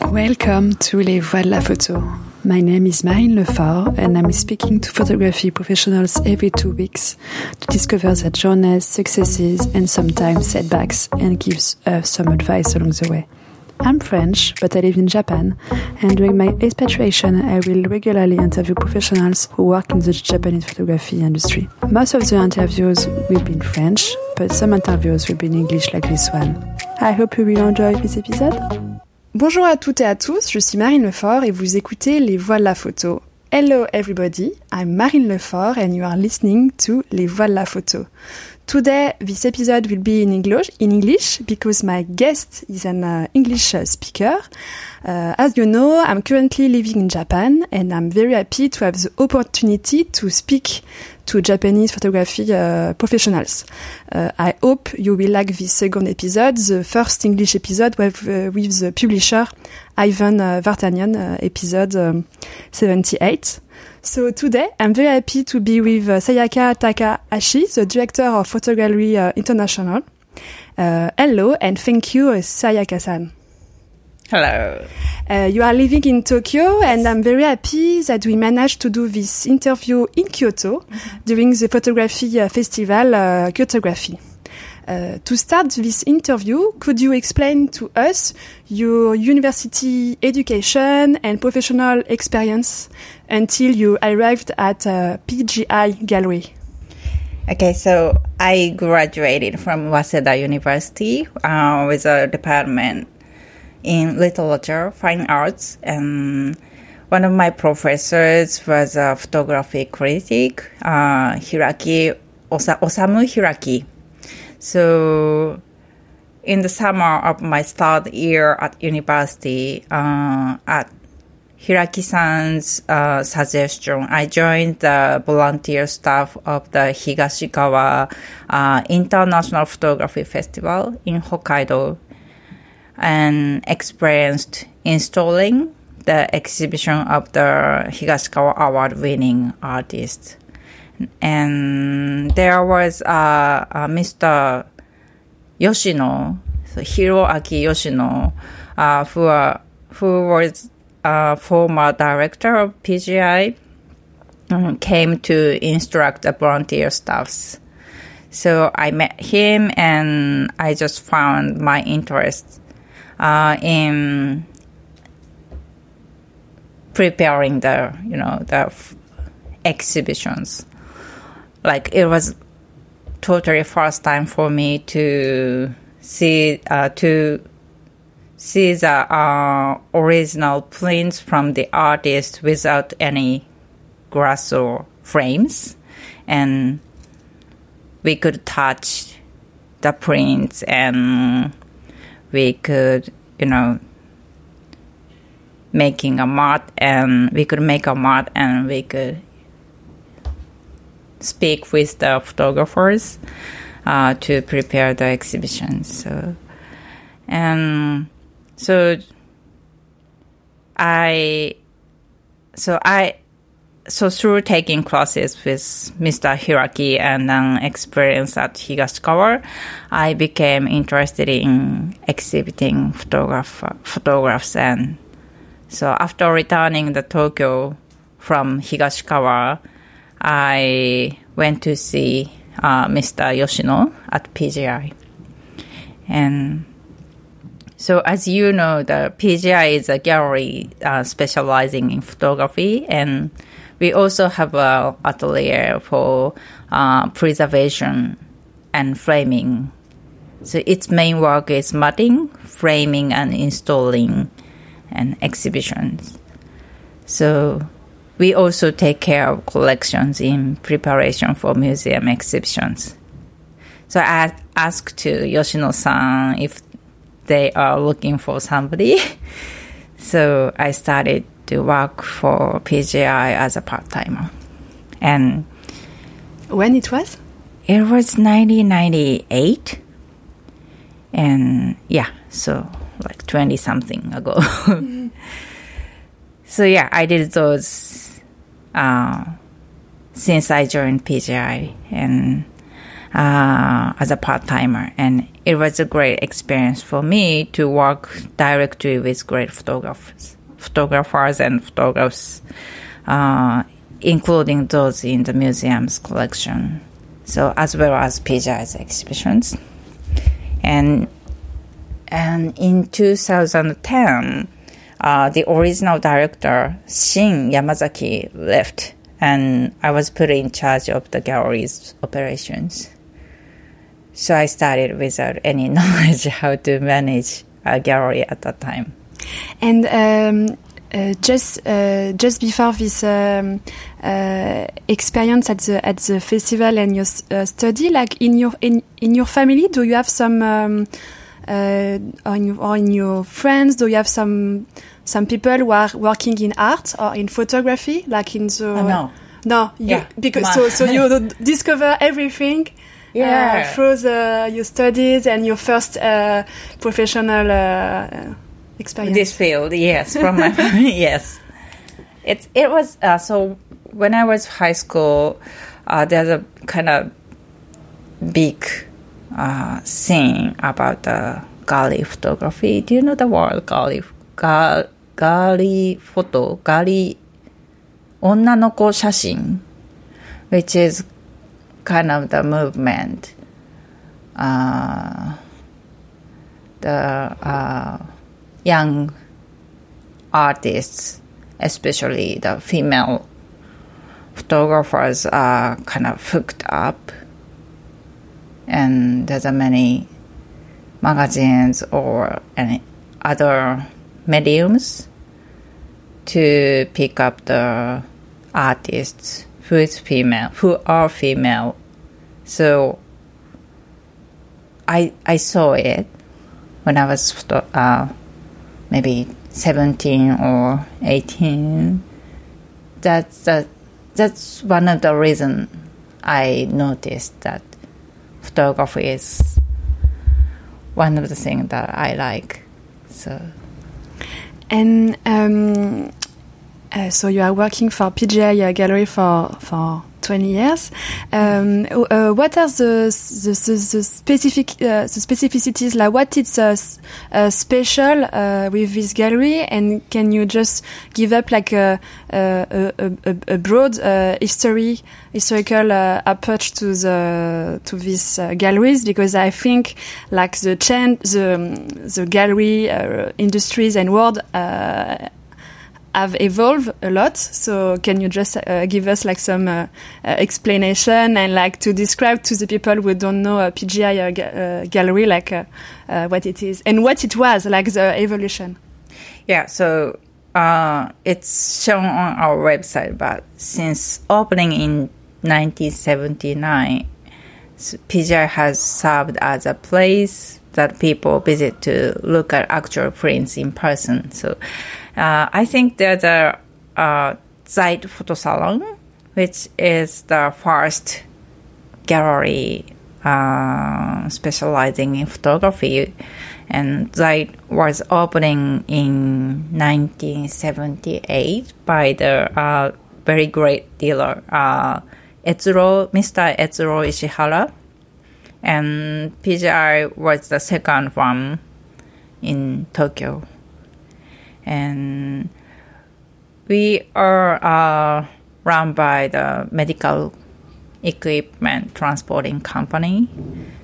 Welcome to Les Voix de la Photo. My name is Marine Lefort and I'm speaking to photography professionals every two weeks to discover their journeys, successes and sometimes setbacks and gives us some advice along the way. I'm French, but I live in Japan, and during my expatriation, I will regularly interview professionals who work in the Japanese photography industry. Most of the interviews will be in French, but some interviews will be in English like this one. I hope you will enjoy this episode. Bonjour à toutes et à tous, je suis Marine Lefort et vous écoutez Les Voix de la Photo. Hello everybody, I'm Marine Lefort and you are listening to Les Voix de la Photo. Today, this episode will be in English, in English because my guest is an uh, English uh, speaker. Uh, as you know, I'm currently living in Japan and I'm very happy to have the opportunity to speak to Japanese photography professionals. I hope you will like this second episode, the first English episode with, with the publisher Ivan Vartanian, episode um, 78. So today, I'm very happy to be with uh, Sayaka Takahashi, the director of Photo Gallery uh, International. Uh, hello, and thank you, uh, Sayaka-san. Hello. Uh, you are living in Tokyo, and I'm very happy that we managed to do this interview in Kyoto mm -hmm. during the photography uh, festival Kyotographie. Uh, to start this interview, could you explain to us your university education and professional experience until you arrived at uh, PGI Gallery? Okay, so I graduated from Waseda University uh, with a department in literature, fine arts, and one of my professors was a photography critic, uh, Hiraki Osa- Osamu Hiraki. So, in the summer of my third year at university, uh, at Hiraki-san's uh, suggestion, I joined the volunteer staff of the Higashikawa uh, International Photography Festival in Hokkaido and experienced installing the exhibition of the Higashikawa award-winning artists and there was uh, uh, Mr. Yoshino, so Hiroaki Yoshino, uh, who uh, who was a former director of PGI, um, came to instruct the volunteer staffs. So I met him, and I just found my interest uh, in preparing the you know the f- exhibitions like it was totally first time for me to see uh, to see the uh, original prints from the artist without any glass or frames, and we could touch the prints and we could you know making a mat and we could make a mat and we could speak with the photographers uh, to prepare the exhibition. So, and so I, so I, so through taking classes with Mr. Hiraki and then experience at Higashikawa, I became interested in exhibiting photograph, photographs and so after returning to Tokyo from Higashikawa, I went to see uh, Mr. Yoshino at PGI. And so, as you know, the PGI is a gallery uh, specializing in photography, and we also have an atelier for uh, preservation and framing. So, its main work is matting, framing, and installing, and exhibitions. So, we also take care of collections in preparation for museum exhibitions. So I asked to Yoshino-san if they are looking for somebody. so I started to work for PGI as a part-timer. And when it was? It was 1998. And yeah, so like 20 something ago. So yeah, I did those uh, since I joined PGI and uh, as a part timer, and it was a great experience for me to work directly with great photographers, photographers and photographers, uh, including those in the museum's collection. So as well as PGI's exhibitions, and and in 2010, uh, the original director Shin Yamazaki left, and I was put in charge of the gallery's operations. So I started without any knowledge how to manage a gallery at that time. And um, uh, just uh, just before this um, uh, experience at the at the festival and your uh, study, like in your in in your family, do you have some um, uh, or, in, or in your friends, do you have some some people who are working in art or in photography, like in the Oh, no. no, you, Yeah. because Ma- so so you discover everything. Yeah. Uh, through the, your studies and your first uh, professional uh, experience. This field, yes, from my yes. It it was uh, so when I was high school. Uh, there's a kind of big uh, scene about the galley photography. Do you know the word galley? Ga, galley photo, galley 女の子写真 which is kind of the movement. Uh, the uh, young artists, especially the female photographers, are kind of hooked up. and there's a many magazines or any other mediums to pick up the artists who is female, who are female. So I I saw it when I was uh, maybe 17 or 18. That's the, that's one of the reason I noticed that photography is one of the things that I like. So And um, uh, so you are working for PGI Gallery for for 20 years. Um, uh, what are the the, the, the specific uh, the specificities? Like what is uh, special with this gallery? And can you just give up like a a, a, a, broad uh, history historical uh, approach to the to these uh, galleries? Because I think like the change the the gallery industries and world. Uh, have evolved a lot. So can you just uh, give us like some uh, uh, explanation and like to describe to the people who don't know a PGI uh, ga- uh, gallery like uh, uh, what it is and what it was like the evolution? Yeah, so uh, it's shown on our website, but since opening in 1979, s- PGI has served as a place that people visit to look at actual prints in person. So uh, I think there's a uh, Zeit-Foto Salon, which is the first gallery uh, specializing in photography, and Zeit was opening in 1978 by the uh, very great dealer uh, Etsuro, Mr. Etsuro Ishihara, and PGI was the second one in Tokyo, and we are uh, run by the medical equipment transporting company.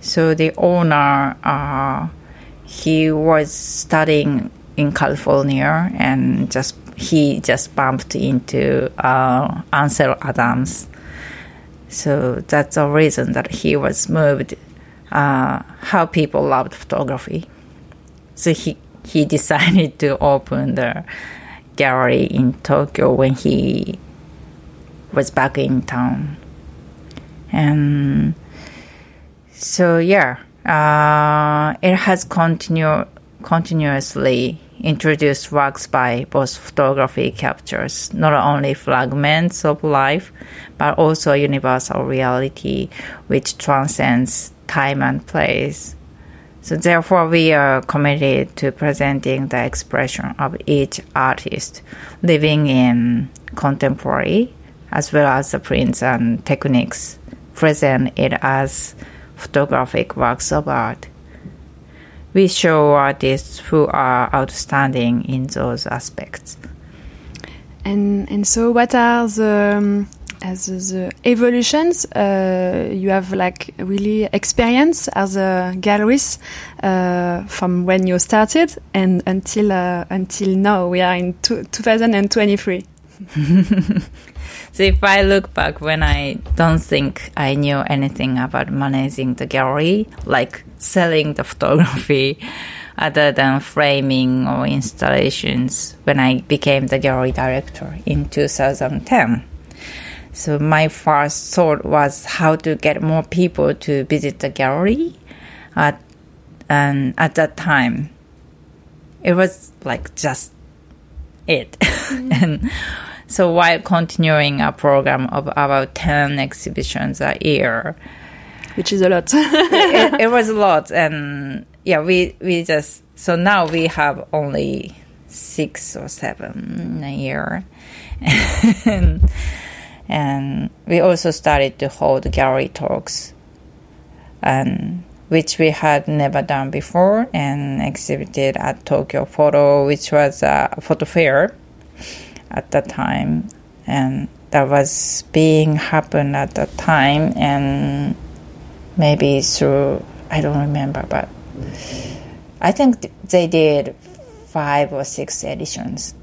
So the owner, uh, he was studying in California and just he just bumped into uh, Ansel Adams. So that's the reason that he was moved. Uh, how people loved photography, so he he decided to open the gallery in Tokyo when he was back in town. And so, yeah, uh, it has continue, continuously introduced works by both photography captures, not only fragments of life, but also universal reality which transcends time and place. So therefore, we are committed to presenting the expression of each artist living in contemporary, as well as the prints and techniques present it as photographic works of art. We show artists who are outstanding in those aspects. And and so, what are the um, as the evolutions uh, you have like really experience as a gallerist uh, from when you started and until uh, until now we are in 2023 so if i look back when i don't think i knew anything about managing the gallery like selling the photography other than framing or installations when i became the gallery director in 2010 so my first thought was how to get more people to visit the gallery. At, and at that time, it was like just it. Mm-hmm. and so while continuing a program of about 10 exhibitions a year, which is a lot. it, it, was a lot. And yeah, we, we just, so now we have only six or seven a year. and, and we also started to hold gallery talks and which we had never done before and exhibited at Tokyo Photo which was a photo fair at that time and that was being happened at that time and maybe through I don't remember but I think they did five or six editions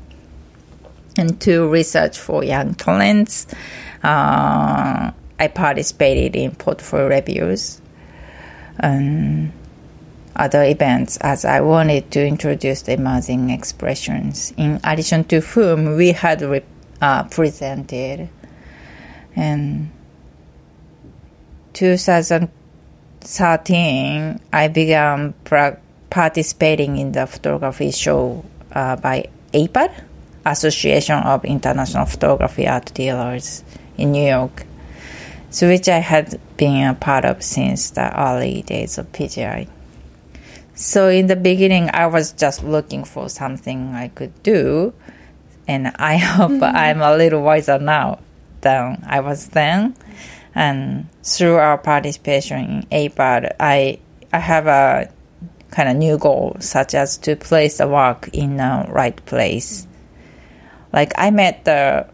and to research for young talents. Uh, I participated in portfolio reviews and other events as I wanted to introduce emerging expressions. In addition to whom we had re- uh, presented, and 2013 I began pra- participating in the photography show uh, by AIPAD Association of International Photography Art Dealers in New York, so which I had been a part of since the early days of PGI. So in the beginning, I was just looking for something I could do, and I hope mm-hmm. I'm a little wiser now than I was then. And through our participation in AIPAD, I I have a kind of new goal, such as to place the work in the right place like I met the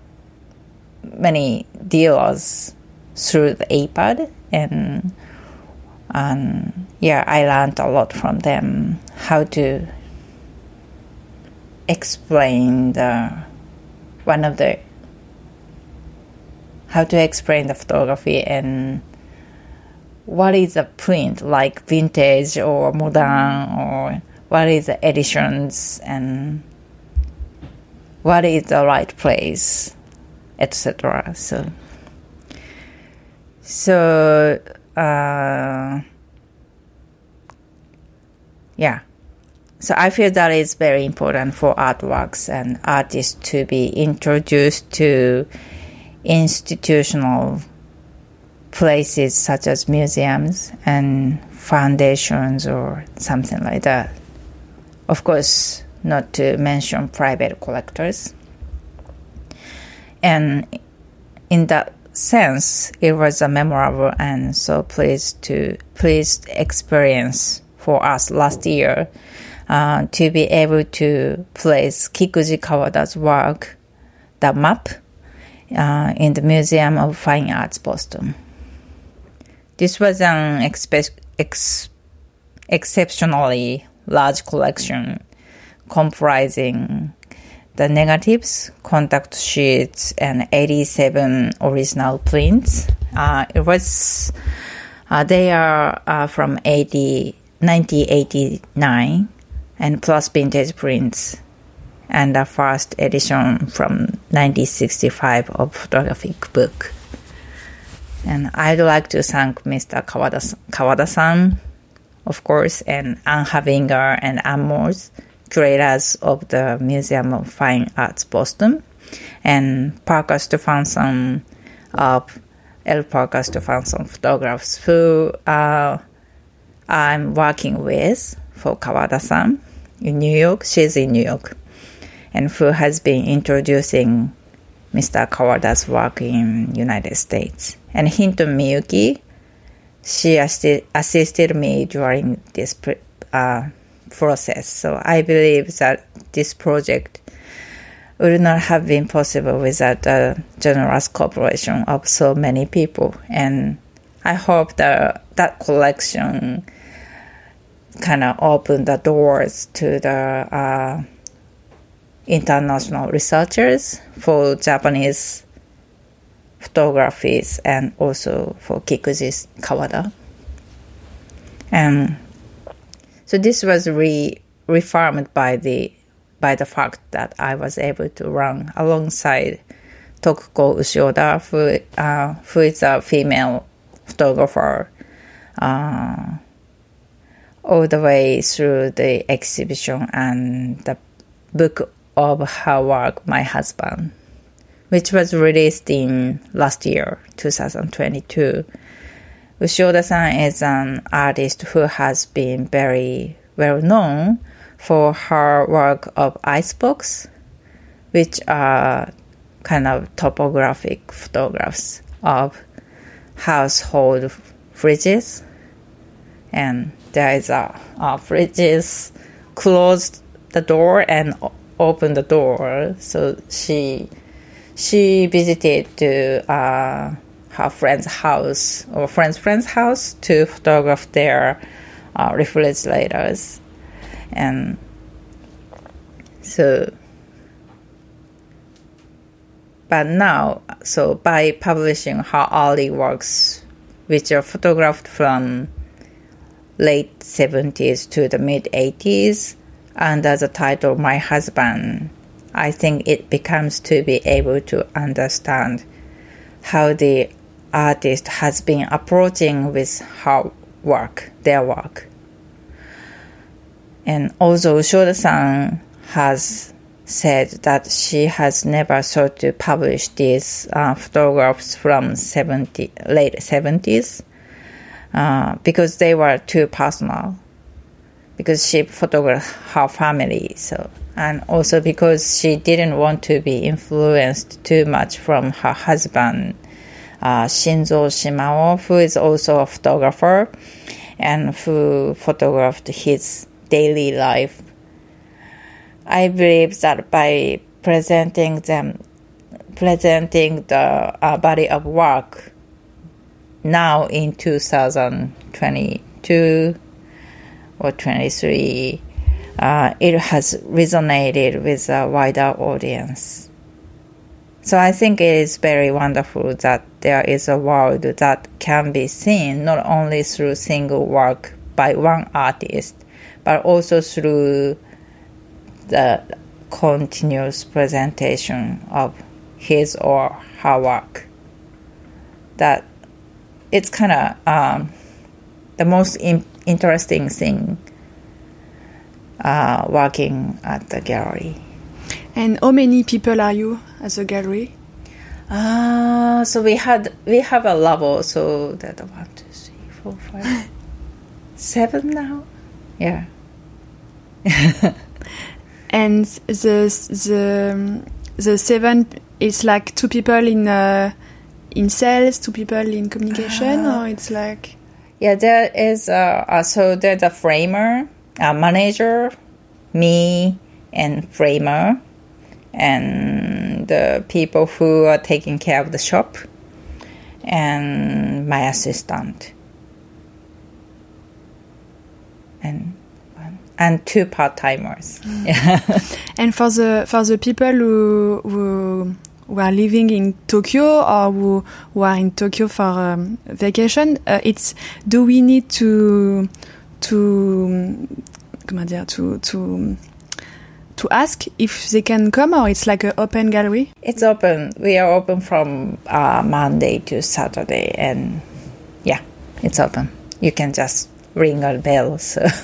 many dealers through the AIPAD and and yeah, I learned a lot from them how to explain the one of the how to explain the photography and what is a print like vintage or modern or what is the editions and what is the right place, etc. So, so uh, yeah. So I feel that it's very important for artworks and artists to be introduced to institutional places such as museums and foundations or something like that. Of course, not to mention private collectors. And in that sense, it was a memorable and so pleased to pleased experience for us last year uh, to be able to place Kikuji Kawada's work, the map, uh, in the Museum of Fine Arts, Boston. This was an expe- ex- exceptionally large collection comprising the negatives, contact sheets, and 87 original prints. Uh, it was uh, they are uh, from 80, 1989 and plus vintage prints and the first edition from 1965 of photographic book. And I'd like to thank Mr. Kawada, Kawada-san, of course, and Anne Havinger and Anne Morse curators of the Museum of Fine Arts Boston, and Parker Stephenson of L. Parker Stephenson Photographs, who uh, I'm working with for Kawada-san in New York. She's in New York, and who has been introducing Mr. Kawada's work in United States. And Hinton Miyuki, she assi- assisted me during this pre- uh, process. So I believe that this project would not have been possible without the generous cooperation of so many people. And I hope that that collection kind of opened the doors to the uh, international researchers for Japanese photographies and also for Kikuji Kawada. And so this was re reformed by the by the fact that I was able to run alongside Tokuko Ushioda, who, uh, who is a female photographer, uh, all the way through the exhibition and the book of her work, My Husband, which was released in last year, 2022. Ushioda-san is an artist who has been very well known for her work of icebox, which are kind of topographic photographs of household fridges. And there is a, a fridges closed the door and opened the door. So she she visited to uh, her friend's house or friend's friend's house to photograph their uh, refrigerators and so but now so by publishing her early works which are photographed from late 70s to the mid 80s under the title my husband i think it becomes to be able to understand how the artist has been approaching with her work their work and also Ushioda-san has said that she has never thought to publish these uh, photographs from 70, late 70s uh, because they were too personal. Because she photographed her family, so and also because she didn't want to be influenced too much from her husband, uh, Shinzo Shimao, who is also a photographer and who photographed his daily life. I believe that by presenting them, presenting the uh, body of work now in 2022 or 23, uh, it has resonated with a wider audience. So I think it is very wonderful that there is a world that can be seen not only through single work by one artist, but also through the continuous presentation of his or her work. That it's kind of um, the most in- interesting thing uh, working at the gallery. And how many people are you as a gallery? Uh, so we had we have a level. So that one, two, three, four, five, seven now. Yeah. and the the the seven is like two people in uh, in sales, two people in communication, uh, or it's like yeah, there is uh, uh, so there's a framer, a manager, me, and framer, and the people who are taking care of the shop, and my assistant, and and two part timers. Mm. and for the for the people who who who are living in Tokyo or who, who are in Tokyo for um, vacation, uh, it's do we need to to comment dire to to to ask if they can come or it's like an open gallery? It's open. We are open from uh, Monday to Saturday, and yeah, it's open. You can just ring a bell. So.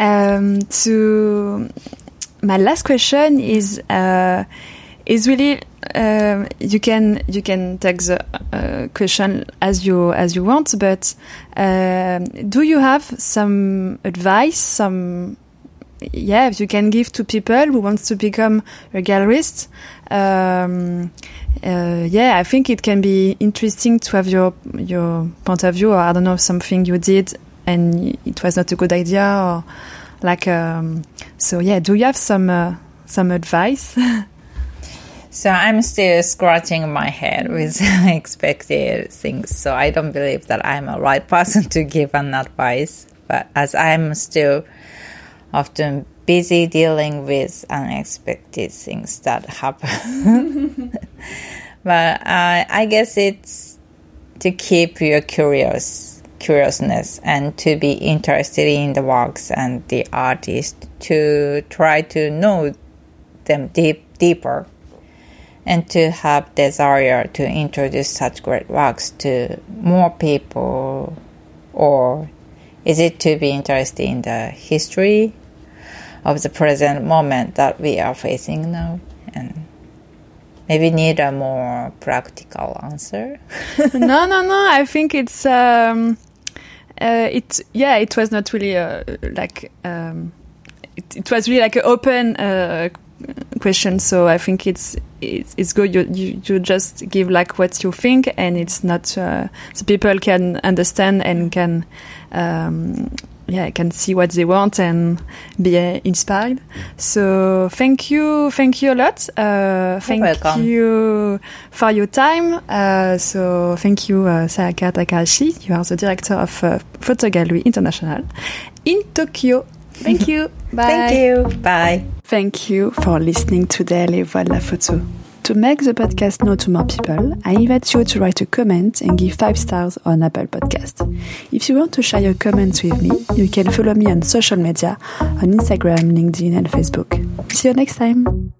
Um, to my last question is uh, is really uh, you can you can take the uh, question as you as you want, but um, do you have some advice, some yeah, if you can give to people who wants to become a gallerist? Um, uh, yeah, I think it can be interesting to have your your point of view, or I don't know something you did and it was not a good idea or like um, so yeah do you have some uh, some advice so i'm still scratching my head with unexpected things so i don't believe that i'm a right person to give an advice but as i'm still often busy dealing with unexpected things that happen. But uh, i guess it's to keep your curious curiousness and to be interested in the works and the artist to try to know them deep deeper and to have desire to introduce such great works to more people or is it to be interested in the history of the present moment that we are facing now and maybe need a more practical answer. No no no i think it's um uh, it yeah it was not really uh, like um, it, it, was really like an open uh, question so i think it's it's, it's good you, you, you just give like what you think and it's not uh, so people can understand and can um, yeah, I can see what they want and be uh, inspired. So thank you, thank you a lot. Uh, thank welcome. you for your time. Uh, so thank you, uh, Sayaka Takahashi. You are the director of uh, Photo Gallery International in Tokyo. Thank you. Bye. Thank you. Bye. Thank you for listening today, Les Voix de la Photo. To make the podcast known to more people, I invite you to write a comment and give 5 stars on Apple Podcast. If you want to share your comments with me, you can follow me on social media on Instagram, LinkedIn and Facebook. See you next time!